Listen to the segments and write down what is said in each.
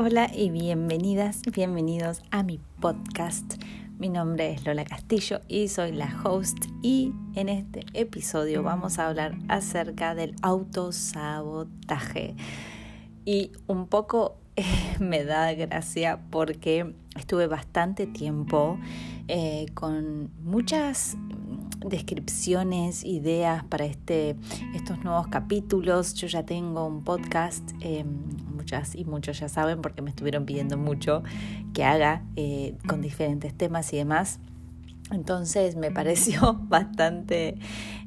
Hola y bienvenidas, bienvenidos a mi podcast. Mi nombre es Lola Castillo y soy la host y en este episodio vamos a hablar acerca del autosabotaje. Y un poco eh, me da gracia porque estuve bastante tiempo eh, con muchas descripciones, ideas para este, estos nuevos capítulos. Yo ya tengo un podcast, eh, muchas y muchos ya saben porque me estuvieron pidiendo mucho que haga eh, con diferentes temas y demás. Entonces me pareció bastante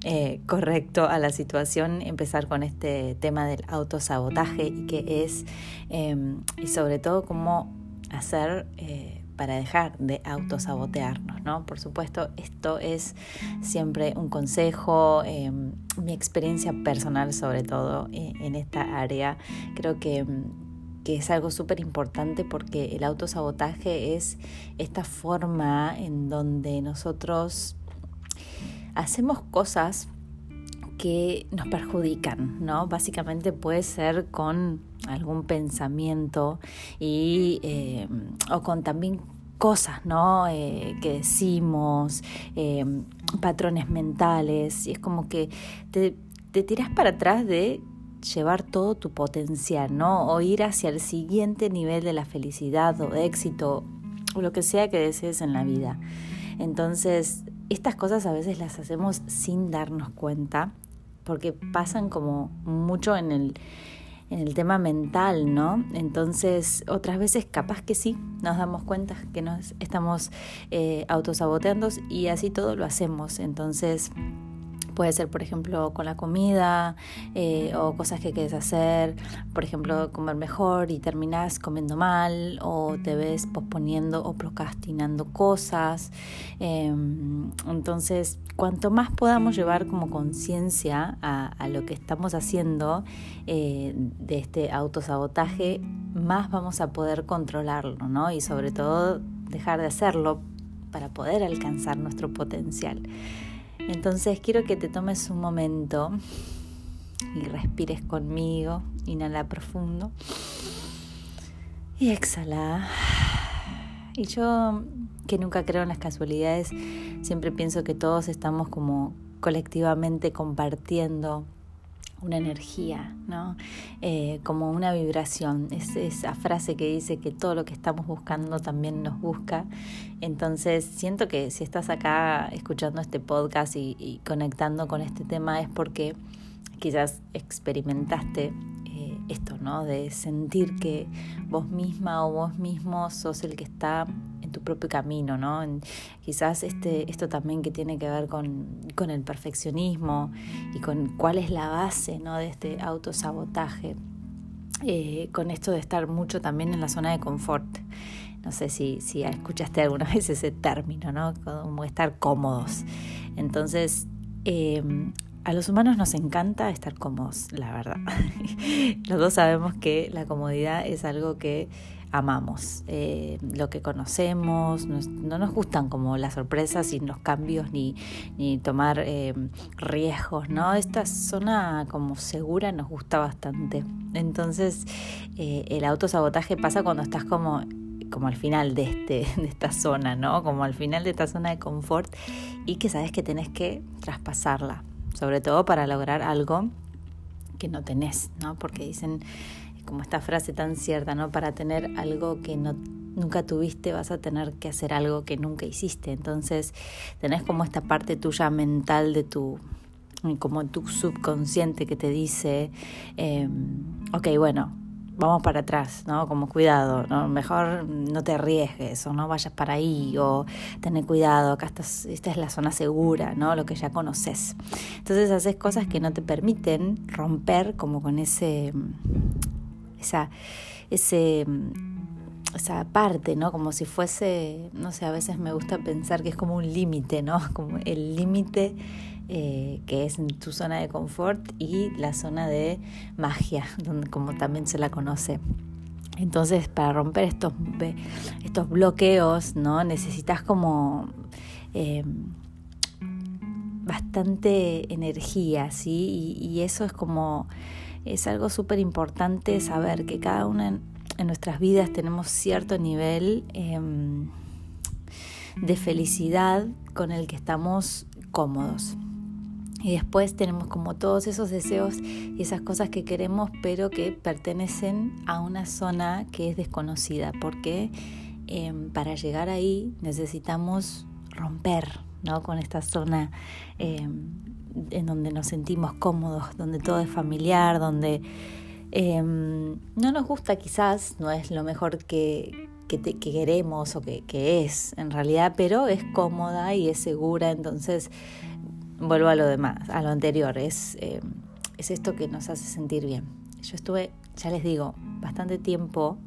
eh, correcto a la situación empezar con este tema del autosabotaje y que es, y sobre todo cómo hacer para dejar de autosabotearnos, ¿no? Por supuesto, esto es siempre un consejo, em, mi experiencia personal sobre todo eh, en esta área. Creo que em, que es algo súper importante porque el autosabotaje es esta forma en donde nosotros hacemos cosas que nos perjudican, ¿no? Básicamente puede ser con algún pensamiento y, eh, o con también cosas, ¿no? Eh, que decimos, eh, patrones mentales, y es como que te, te tiras para atrás de llevar todo tu potencial, ¿no? O ir hacia el siguiente nivel de la felicidad o éxito o lo que sea que desees en la vida. Entonces, estas cosas a veces las hacemos sin darnos cuenta porque pasan como mucho en el, en el tema mental, ¿no? Entonces, otras veces capaz que sí, nos damos cuenta que nos estamos eh, autosaboteando y así todo lo hacemos. Entonces, Puede ser, por ejemplo, con la comida eh, o cosas que quieres hacer, por ejemplo, comer mejor y terminas comiendo mal o te ves posponiendo o procrastinando cosas. Em, entonces, cuanto más podamos llevar como conciencia a, lo que estamos haciendo eh, de este autosabotaje, más vamos a poder controlarlo, ¿no? Y sobre todo dejar de hacerlo para poder alcanzar nuestro potencial. Entonces quiero que te tomes un momento y respires conmigo, inhala profundo y exhala. Y yo, que nunca creo en las casualidades, siempre pienso que todos estamos como colectivamente compartiendo una energía, ¿no? Eh, como una vibración. Es esa frase que dice que todo lo que estamos buscando también nos busca. Entonces siento que si estás acá escuchando este podcast y, conectando con este tema es porque quizás experimentaste eh, esto, ¿no? De sentir que vos misma o vos mismo sos el que está tu propio camino, ¿no? quizás este, esto también que tiene que ver con, con, el perfeccionismo y con cuál es la base, ¿no? De este autosabotaje, eh, con esto de estar mucho también en la zona de confort. No sé si, si escuchaste alguna vez ese término, ¿no? Como estar cómodos. Entonces, em, a los humanos nos encanta estar cómodos, la verdad. Los dos sabemos que la comodidad es algo que amamos, eh, lo que conocemos, no nos gustan como las sorpresas y los cambios ni, ni tomar eh, riesgos, ¿no? Esta zona como segura nos gusta bastante. Entonces eh, el autosabotaje pasa cuando estás como como al final de, este, de esta zona, ¿no? Como al final de esta zona de confort y que sabes que tenés que traspasarla, sobre todo para lograr algo que no tenés, ¿no? Porque dicen como esta frase tan cierta, ¿no? Para tener algo que no nunca tuviste vas a tener que hacer algo que nunca hiciste. Entonces tenés como esta parte tuya mental de tu como tu subconsciente que te dice, eh, ok, bueno, vamos para atrás, ¿no? Como cuidado, ¿no? Mejor no te arriesgues o no vayas para ahí o tener cuidado, acá estás, esta es la zona segura, ¿no? Lo que ya conoces. Entonces haces cosas que no te permiten romper como con ese esa, ese, esa parte, ¿no? Como si fuese, no sé, a veces me gusta pensar que es como un límite, ¿no? Como el límite eh, que es tu zona de confort y la zona de magia, donde, como también se la conoce. Entonces, para romper estos, estos bloqueos, ¿no? Necesitas como eh, bastante energía, ¿sí? y eso es como es algo súper importante saber que cada una en, nuestras vidas tenemos cierto nivel em, de felicidad con el que estamos cómodos. Y después tenemos como todos esos deseos y esas cosas que queremos, pero que pertenecen a una zona que es desconocida, porque em, para llegar ahí necesitamos romper ¿no? con esta zona em, en donde nos sentimos cómodos, donde todo es familiar, donde em, no nos gusta quizás, no es lo mejor que, que, queremos o que, que es en realidad, pero es cómoda y es segura, entonces vuelvo a lo demás, a lo anterior, es, eh, es esto que nos hace sentir bien. Yo estuve, ya les digo, bastante tiempo,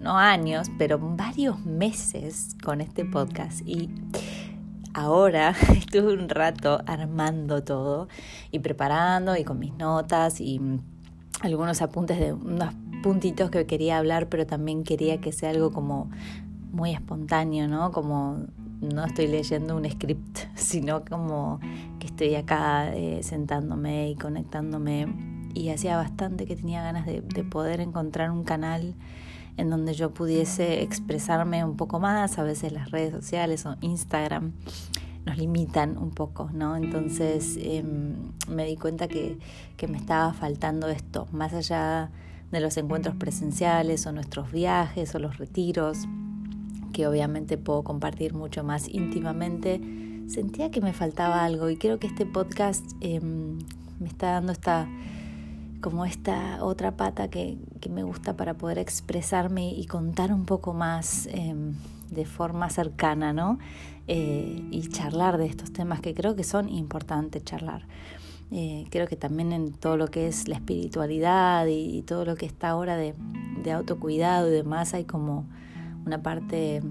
no, años, pero varios meses con este podcast y ahora estuve un rato armando todo y preparando y con mis notas y algunos apuntes de unos puntitos que quería hablar, pero también quería que sea algo como muy espontáneo, ¿no? Como no estoy leyendo un script, sino como que estoy acá eh, sentándome y conectándome. Y hacía bastante que tenía ganas de, poder encontrar un canal en donde yo pudiese expresarme un poco más. A veces las redes sociales o Instagram nos limitan un poco, ¿no? Entonces em, me di cuenta que, que me estaba faltando esto, más allá de los encuentros presenciales o nuestros viajes o los retiros que obviamente puedo compartir mucho más íntimamente, sentía que me faltaba algo y creo que este podcast em, me está dando esta como esta otra pata que, me gusta para poder expresarme y contar un poco más em, de forma cercana, ¿no? Eh, y charlar de estos temas que creo que son importantes charlar. Eh, creo que también en todo lo que es la espiritualidad y, todo lo que está ahora de, de autocuidado y demás hay como una parte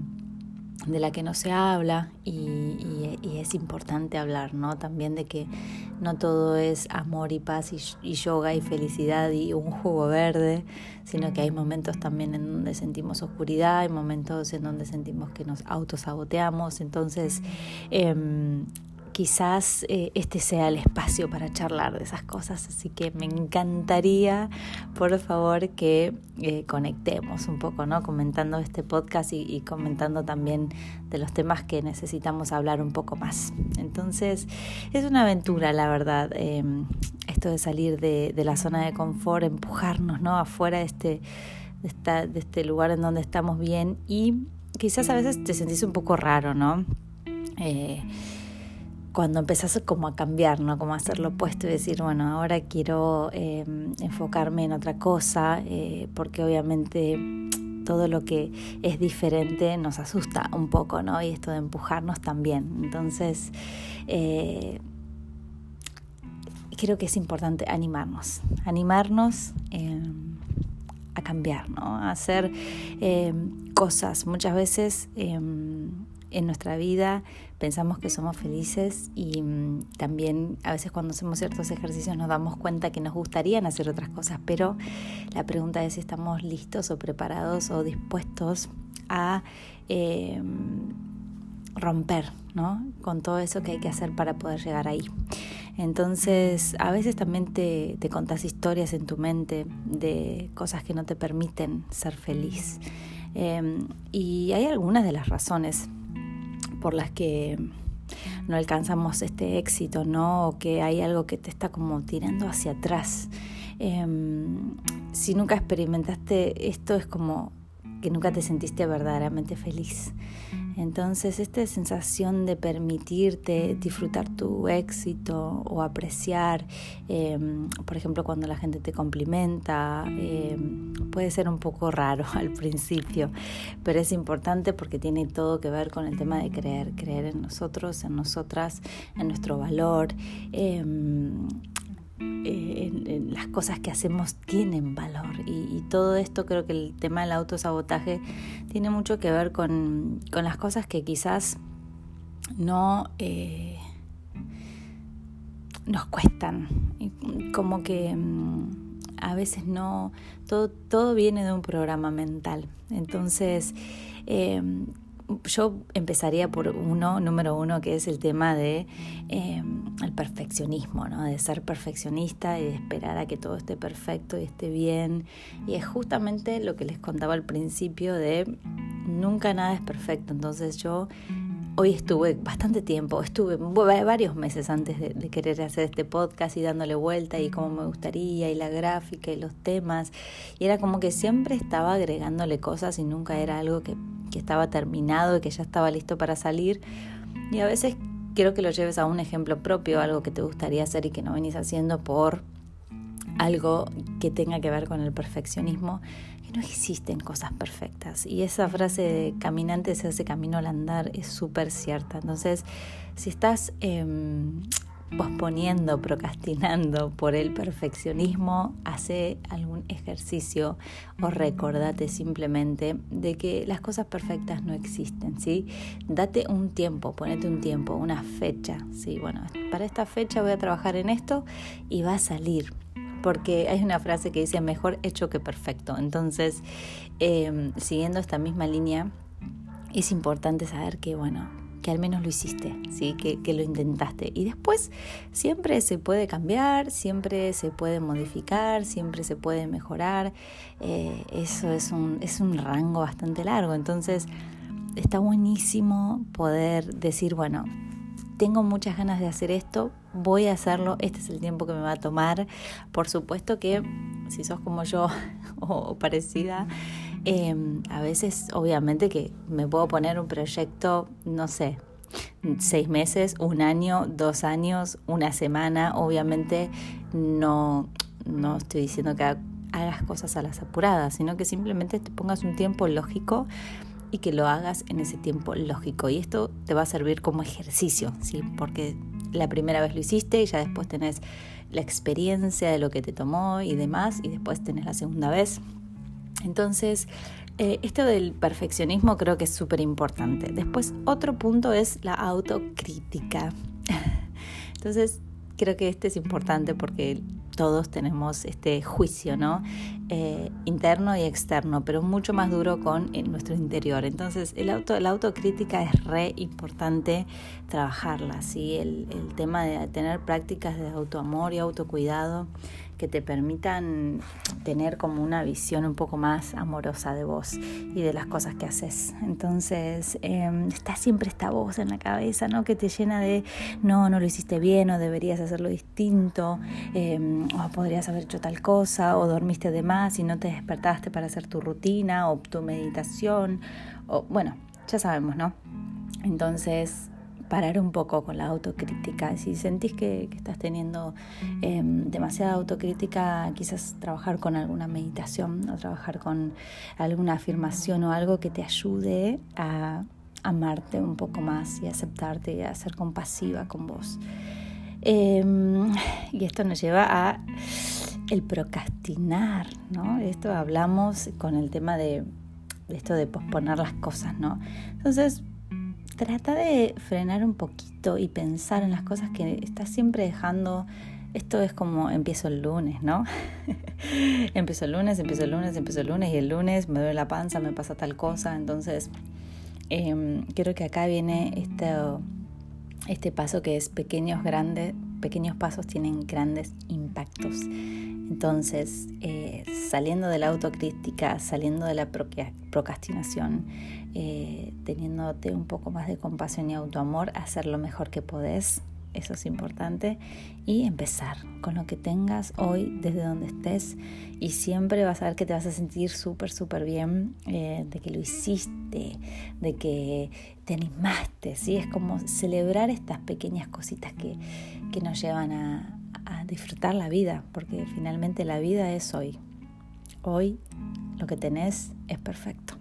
de la que no se habla y, es importante hablar, ¿no? También de que no todo es amor y paz y, yoga y felicidad y un jugo verde, sino que hay momentos también en donde sentimos oscuridad, hay momentos en donde sentimos que nos autosaboteamos, entonces em, quizás eh, este sea el espacio para charlar de esas cosas. Así que me encantaría, por favor, que eh, conectemos un poco, ¿no? Comentando este podcast y, comentando también de los temas que necesitamos hablar un poco más. Entonces, es una aventura, la verdad, em, esto de salir de, la zona de confort, empujarnos, ¿no? Afuera de este, de, de este lugar en donde estamos bien y quizás a veces te sentís un poco raro, ¿no? Eh, cuando empezás como a cambiar, ¿no? Como a hacer lo opuesto y decir, bueno, ahora quiero em, enfocarme en otra cosa, eh, porque obviamente todo lo que es diferente nos asusta un poco, ¿no? Y esto de empujarnos también. Entonces, eh, creo que es importante animarnos, animarnos em, a cambiar, ¿no? A hacer em, cosas. Muchas veces en nuestra vida pensamos que somos felices y mm, también a veces cuando hacemos ciertos ejercicios nos damos cuenta que nos gustarían hacer otras cosas, pero la pregunta es si estamos listos o preparados o dispuestos a em, romper ¿no? con todo eso que hay que hacer para poder llegar ahí. Entonces, a veces también te, te contás historias en tu mente de cosas que no te permiten ser feliz. Em, y hay algunas de las razones por las que no alcanzamos este éxito, ¿no? O que hay algo que te está como tirando hacia atrás. Em, si nunca experimentaste esto es como que nunca te sentiste verdaderamente feliz. Entonces, esta sensación de permitirte disfrutar tu éxito o apreciar, em, por ejemplo, cuando la gente te complimenta, em, puede ser un poco raro al principio, pero es importante porque tiene todo que ver con el tema de creer, creer en nosotros, en nosotras, en nuestro valor. Em, las cosas que hacemos tienen valor. Y, todo esto creo que el tema del autosabotaje tiene mucho que ver con, las cosas que quizás no eh, nos cuestan. Como que mm, a veces no todo, todo viene de un programa mental. Entonces eh, yo empezaría por uno, número uno, que es el tema de eh, el perfeccionismo, ¿no? De ser perfeccionista y de esperar a que todo esté perfecto y esté bien. Y es justamente lo que les contaba al principio de nunca nada es perfecto. Entonces yo hoy estuve bastante tiempo, estuve varios meses antes de, de, querer hacer este podcast y dándole vuelta y cómo me gustaría y la gráfica y los temas. Y era como que siempre estaba agregándole cosas y nunca era algo que que estaba terminado y que ya estaba listo para salir. Y a veces quiero que lo lleves a un ejemplo propio, algo que te gustaría hacer y que no venís haciendo por algo que tenga que ver con el perfeccionismo, que no existen cosas perfectas. Y esa frase de caminante se hace camino al andar es súper cierta. Entonces, si estás em, posponiendo, procrastinando por el perfeccionismo, hace algún ejercicio o recordate simplemente de que las cosas perfectas no existen, ¿sí? Date un tiempo, ponete un tiempo, una fecha, ¿sí? Bueno, para esta fecha voy a trabajar en esto y va a salir. Porque hay una frase que dice mejor hecho que perfecto. Entonces, em, siguiendo esta misma línea, es importante saber que, bueno, que al menos lo hiciste, ¿sí? que, que lo intentaste. Y después siempre se puede cambiar, siempre se puede modificar, siempre se puede mejorar. Eh, eso es un, es un rango bastante largo. Entonces está buenísimo poder decir, bueno, tengo muchas ganas de hacer esto, voy a hacerlo, este es el tiempo que me va a tomar. Por supuesto que si sos como yo o parecida, Em, a veces, obviamente, que me puedo poner un proyecto, no sé, seis meses, un año, dos años, una semana. Obviamente, no, no estoy diciendo que hagas cosas a las apuradas, sino que simplemente te pongas un tiempo lógico y que lo hagas en ese tiempo lógico. Y esto te va a servir como ejercicio, ¿sí? Porque la primera vez lo hiciste y ya después tenés la experiencia de lo que te tomó y demás, y después tenés la segunda vez entonces, eh, esto del perfeccionismo creo que es súper importante. Después, otro punto es la autocrítica. Entonces, creo que este es importante porque todos tenemos este juicio, ¿no? Eh, interno y externo, pero mucho más duro con nuestro interior. Entonces, el auto, la autocrítica es re importante trabajarla, ¿sí? El, el tema de tener prácticas de autoamor y autocuidado que te permitan tener como una visión un poco más amorosa de vos y de las cosas que haces. Entonces, eh, está siempre esta voz en la cabeza, ¿no? Que te llena de, no, no lo hiciste bien, o deberías hacerlo distinto, em, o podrías haber hecho tal cosa, o dormiste de más y no te despertaste para hacer tu rutina, o tu meditación, o bueno, ya sabemos, ¿no? Entonces, parar un poco con la autocrítica. Si sentís que, estás teniendo em, demasiada autocrítica, quizás trabajar con alguna meditación o trabajar con alguna afirmación o algo que te ayude a amarte un poco más y aceptarte y a ser compasiva con vos. Em, y esto nos lleva a el procrastinar, ¿no? Esto hablamos con el tema de, de esto de posponer las cosas, ¿no? Entonces, trata de frenar un poquito y pensar en las cosas que estás siempre dejando. Esto es como empiezo el lunes, ¿no? empiezo el lunes, empiezo el lunes, empiezo el lunes y el lunes me duele la panza, me pasa tal cosa. Entonces, eh, creo que acá viene este, este paso que es pequeños, grandes, pequeños pasos tienen grandes impactos. Entonces, eh, saliendo de la autocrítica, saliendo de la procrastinación, eh, teniéndote un poco más de compasión y autoamor, hacer lo mejor que podés, eso es importante, y empezar con lo que tengas hoy desde donde estés y siempre vas a ver que te vas a sentir súper, súper bien eh, de que lo hiciste, de que te animaste, ¿sí? Es como celebrar estas pequeñas cositas que, que nos llevan a, disfrutar la vida, porque finalmente la vida es hoy. Hoy lo que tenés es perfecto.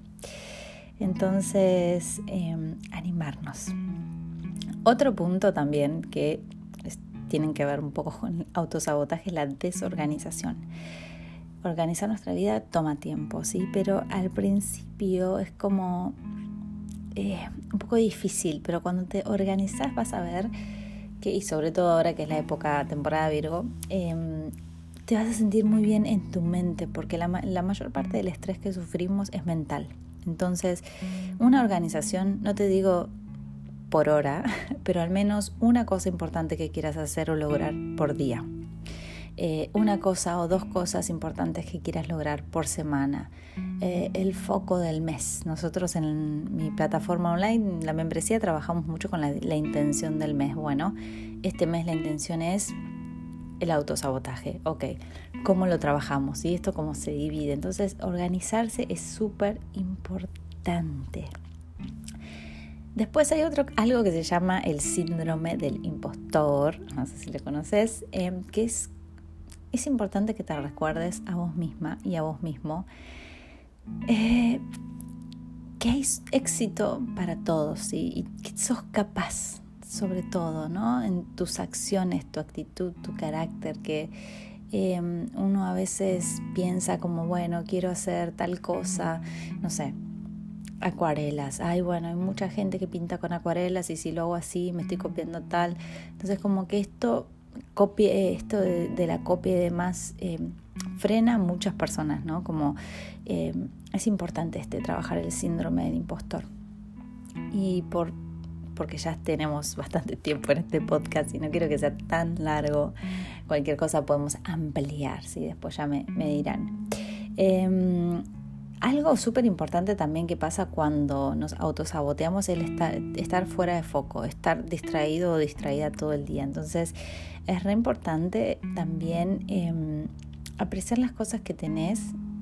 Entonces, em, animarnos. Otro punto también que tienen que ver un poco con el autosabotaje es la desorganización. Organizar nuestra vida toma tiempo, sí, pero al principio es como eh, un poco difícil, pero cuando te organizas vas a ver que, y sobre todo ahora que es la época temporada Virgo, em, te vas a sentir muy bien en tu mente, porque la, la mayor parte del estrés que sufrimos es mental. Entonces, una organización, no te digo por hora, pero al menos una cosa importante que quieras hacer o lograr por día. Eh, una cosa o dos cosas importantes que quieras lograr por semana. Eh, el foco del mes. Nosotros en mi plataforma online, la membresía, trabajamos mucho con la, la intención del mes. Bueno, este mes la intención es el autosabotaje. Ok, ¿cómo lo trabajamos? ¿Y esto cómo se divide? Entonces, organizarse es súper importante. Después hay otro, algo que se llama el síndrome del impostor, no sé si lo conoces, em, que es es importante que te recuerdes a vos misma y a vos mismo eh, que hay éxito para todos y que sos capaz, sobre todo, ¿no? En tus acciones, tu actitud, tu carácter, que em, uno a veces piensa como, bueno, quiero hacer tal cosa, no sé, acuarelas. Ay, bueno, hay mucha gente que pinta con acuarelas y si lo hago así me estoy copiando tal. Entonces como que esto copie, esto de, la copia y demás eh, frena a muchas personas, ¿no? Como eh, es importante este trabajar el síndrome del impostor. Y por porque ya tenemos bastante tiempo en este podcast y no quiero que sea tan largo, cualquier cosa podemos ampliar, ¿sí? después ya me, dirán. Em, algo súper importante también que pasa cuando nos autosaboteamos es estar, estar fuera de foco, estar distraído o distraída todo el día. Entonces es re importante también em, apreciar las cosas que tenés,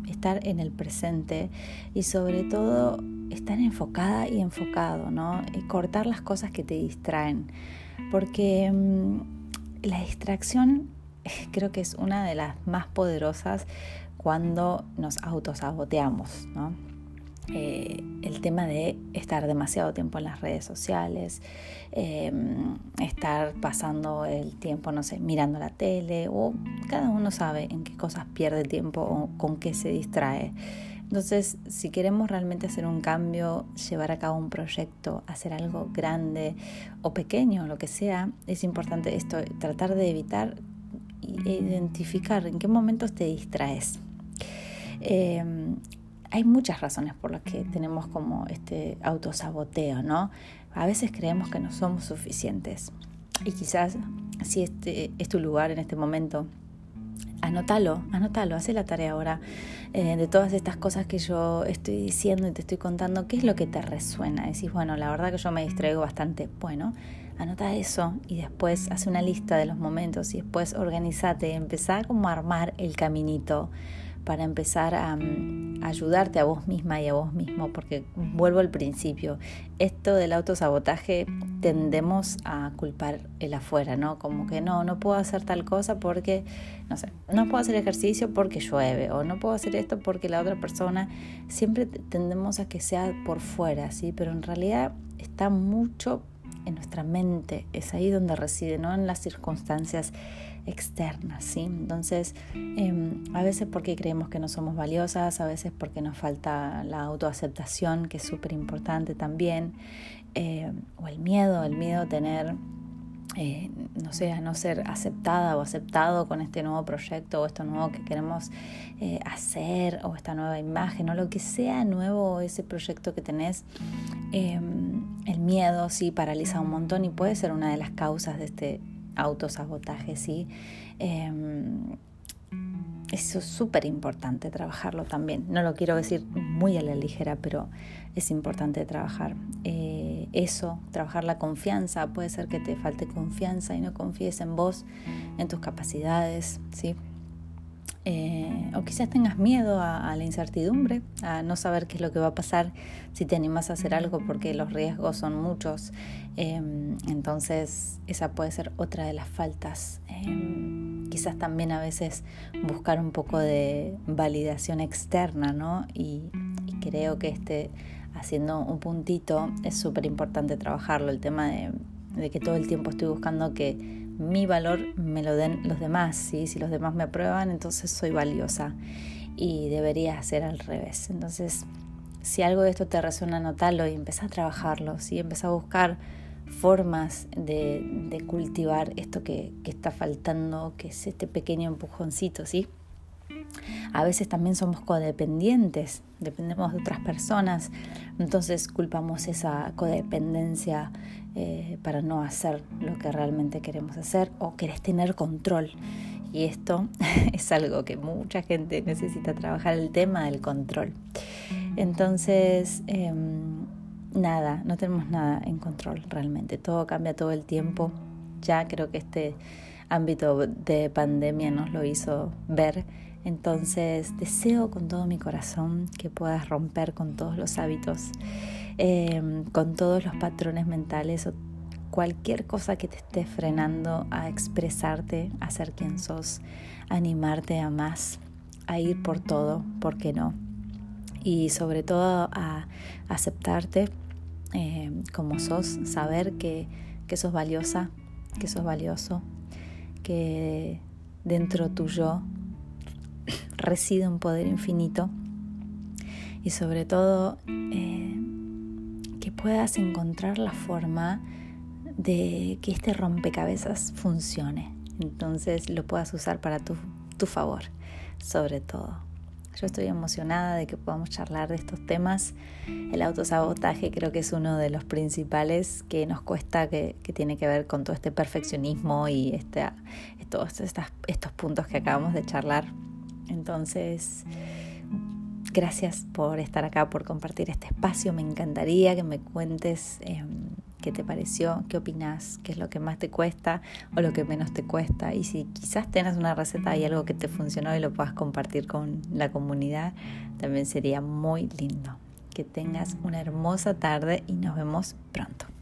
estar en el presente y sobre todo estar enfocada y enfocado, ¿no? Y cortar las cosas que te distraen. Porque em, la distracción creo que es una de las más poderosas cuando nos autosaboteamos, ¿no? Eh, el tema de estar demasiado tiempo en las redes sociales, em, estar pasando el tiempo, no sé, mirando la tele, o cada uno sabe en qué cosas pierde tiempo o con qué se distrae. Entonces, si queremos realmente hacer un cambio, llevar a cabo un proyecto, hacer algo grande o pequeño, lo que sea, es importante esto, tratar de evitar e identificar en qué momentos te distraes. Em, hay muchas razones por las que tenemos como este autosaboteo, ¿no? A veces creemos que no somos suficientes. Y quizás si este es tu lugar en este momento, anótalo, anótalo, haz la tarea ahora eh, de todas estas cosas que yo estoy diciendo y te estoy contando, ¿qué es lo que te resuena? Decís, bueno, la verdad que yo me distraigo bastante. Bueno, anota eso y después hace una lista de los momentos y después organizate, empezá como a armar el caminito para empezar a, mm, ayudarte a vos misma y a vos mismo, porque vuelvo al principio, esto del autosabotaje tendemos a culpar el afuera, ¿no? Como que no, no puedo hacer tal cosa porque, no sé, no puedo hacer ejercicio porque llueve, o no puedo hacer esto porque la otra persona, siempre tendemos a que sea por fuera, ¿sí? Pero en realidad está mucho en nuestra mente, es ahí donde reside, no en las circunstancias externas, ¿sí? Entonces, em, a veces porque creemos que no somos valiosas, a veces porque nos falta la autoaceptación, que es súper importante también, eh, o el miedo, el miedo a tener eh, no sé, a no ser aceptada o aceptado con este nuevo proyecto o esto nuevo que queremos eh, hacer o esta nueva imagen o lo que sea nuevo ese proyecto que tenés, em, el miedo sí paraliza un montón y puede ser una de las causas de este autosabotaje, sí. Em, eso es súper importante trabajarlo también. No lo quiero decir muy a la ligera, pero es importante trabajar eh, eso, trabajar la confianza. Puede ser que te falte confianza y no confíes en vos, en tus capacidades, ¿sí? Eh, o quizás tengas miedo a, la incertidumbre, a no saber qué es lo que va a pasar si te animas a hacer algo porque los riesgos son muchos. Em, entonces esa puede ser otra de las faltas. Em, quizás también a veces buscar un poco de validación externa, ¿no? Y, creo que este, haciendo un puntito, es súper importante trabajarlo, el tema de, de que todo el tiempo estoy buscando que mi valor me lo den los demás, ¿sí? si los demás me aprueban, entonces soy valiosa y debería ser al revés. Entonces, si algo de esto te resuena, notalo y empieza a trabajarlo, ¿sí? empieza a buscar formas de, cultivar esto que, está faltando, que es este pequeño empujoncito, ¿sí? A veces también somos codependientes, dependemos de otras personas, entonces culpamos esa codependencia eh, para no hacer lo que realmente queremos hacer o querés tener control. Y esto es algo que mucha gente necesita trabajar, el tema del control. Entonces, em, nada, no tenemos nada en control realmente. Todo cambia todo el tiempo. Ya creo que este ámbito de pandemia nos lo hizo ver. Entonces deseo con todo mi corazón que puedas romper con todos los hábitos, em, con todos los patrones mentales o cualquier cosa que te esté frenando a expresarte, a ser quien sos, animarte a más, a ir por todo, ¿por qué no? Y sobre todo a aceptarte em, como sos, saber que, que sos valiosa, que sos valioso, que dentro tuyo reside un poder infinito y sobre todo eh, que puedas encontrar la forma de que este rompecabezas funcione. Entonces lo puedas usar para tu, favor, sobre todo. Yo estoy emocionada de que podamos charlar de estos temas. El autosabotaje creo que es uno de los principales que nos cuesta, que, tiene que ver con todo este perfeccionismo y este, todos estos puntos que acabamos de charlar. Entonces, gracias por estar acá, por compartir este espacio. Me encantaría que me cuentes em, qué te pareció, qué opinas, qué es lo que más te cuesta o lo que menos te cuesta. Y si quizás tengas una receta y algo que te funcionó y lo puedas compartir con la comunidad, también sería muy lindo. Que tengas una hermosa tarde y nos vemos pronto.